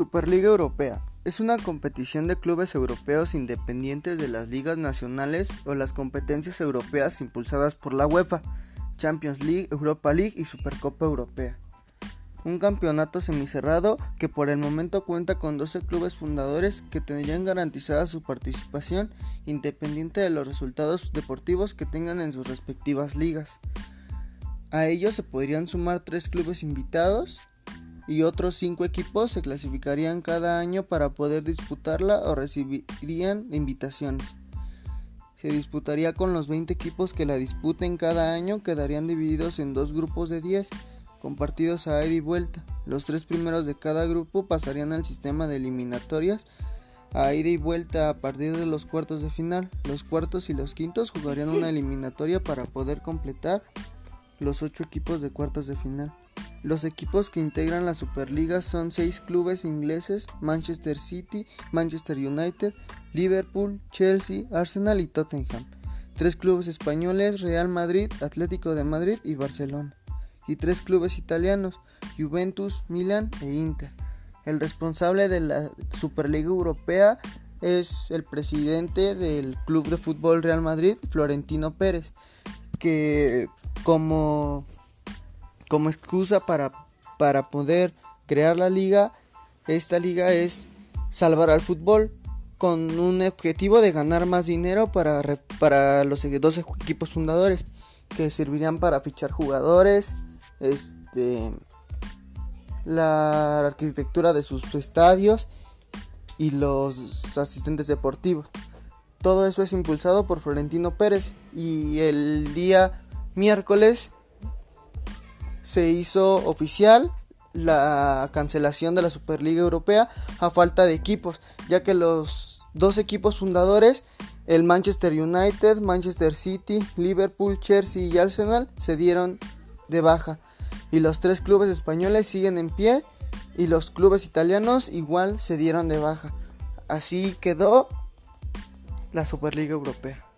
Superliga Europea es una competición de clubes europeos independientes de las ligas nacionales o las competencias europeas impulsadas por la UEFA, Champions League, Europa League y Supercopa Europea. Un campeonato semicerrado que por el momento cuenta con 12 clubes fundadores que tendrían garantizada su participación independiente de los resultados deportivos que tengan en sus respectivas ligas. A ellos se podrían sumar tres clubes invitados y otros cinco equipos se clasificarían cada año para poder disputarla o recibirían invitaciones. Se disputaría con los 20 equipos que la disputen cada año, quedarían divididos en dos grupos de 10, con partidos a ida y vuelta. Los tres primeros de cada grupo pasarían al sistema de eliminatorias a ida y vuelta a partir de los cuartos de final. Los cuartos y los quintos jugarían una eliminatoria para poder completar los ocho equipos de cuartos de final. Los equipos que integran la Superliga son seis clubes ingleses, Manchester City, Manchester United, Liverpool, Chelsea, Arsenal y Tottenham. Tres clubes españoles, Real Madrid, Atlético de Madrid y Barcelona. Y tres clubes italianos, Juventus, Milan e Inter. El responsable de la Superliga Europea es el presidente del Club de Fútbol Real Madrid, Florentino Pérez, que como como excusa para, para poder crear la liga, esta liga es salvar al fútbol con un objetivo de ganar más dinero para, para los 12 equipos fundadores que servirían para fichar jugadores, este, la arquitectura de sus estadios y los asistentes deportivos. Todo eso es impulsado por Florentino Pérez y el día miércoles se hizo oficial la cancelación de la Superliga Europea a falta de equipos, ya que los dos equipos fundadores, el Manchester United, Manchester City, Liverpool, Chelsea y Arsenal, se dieron de baja. Y los tres clubes españoles siguen en pie y los clubes italianos igual se dieron de baja. Así quedó la Superliga Europea.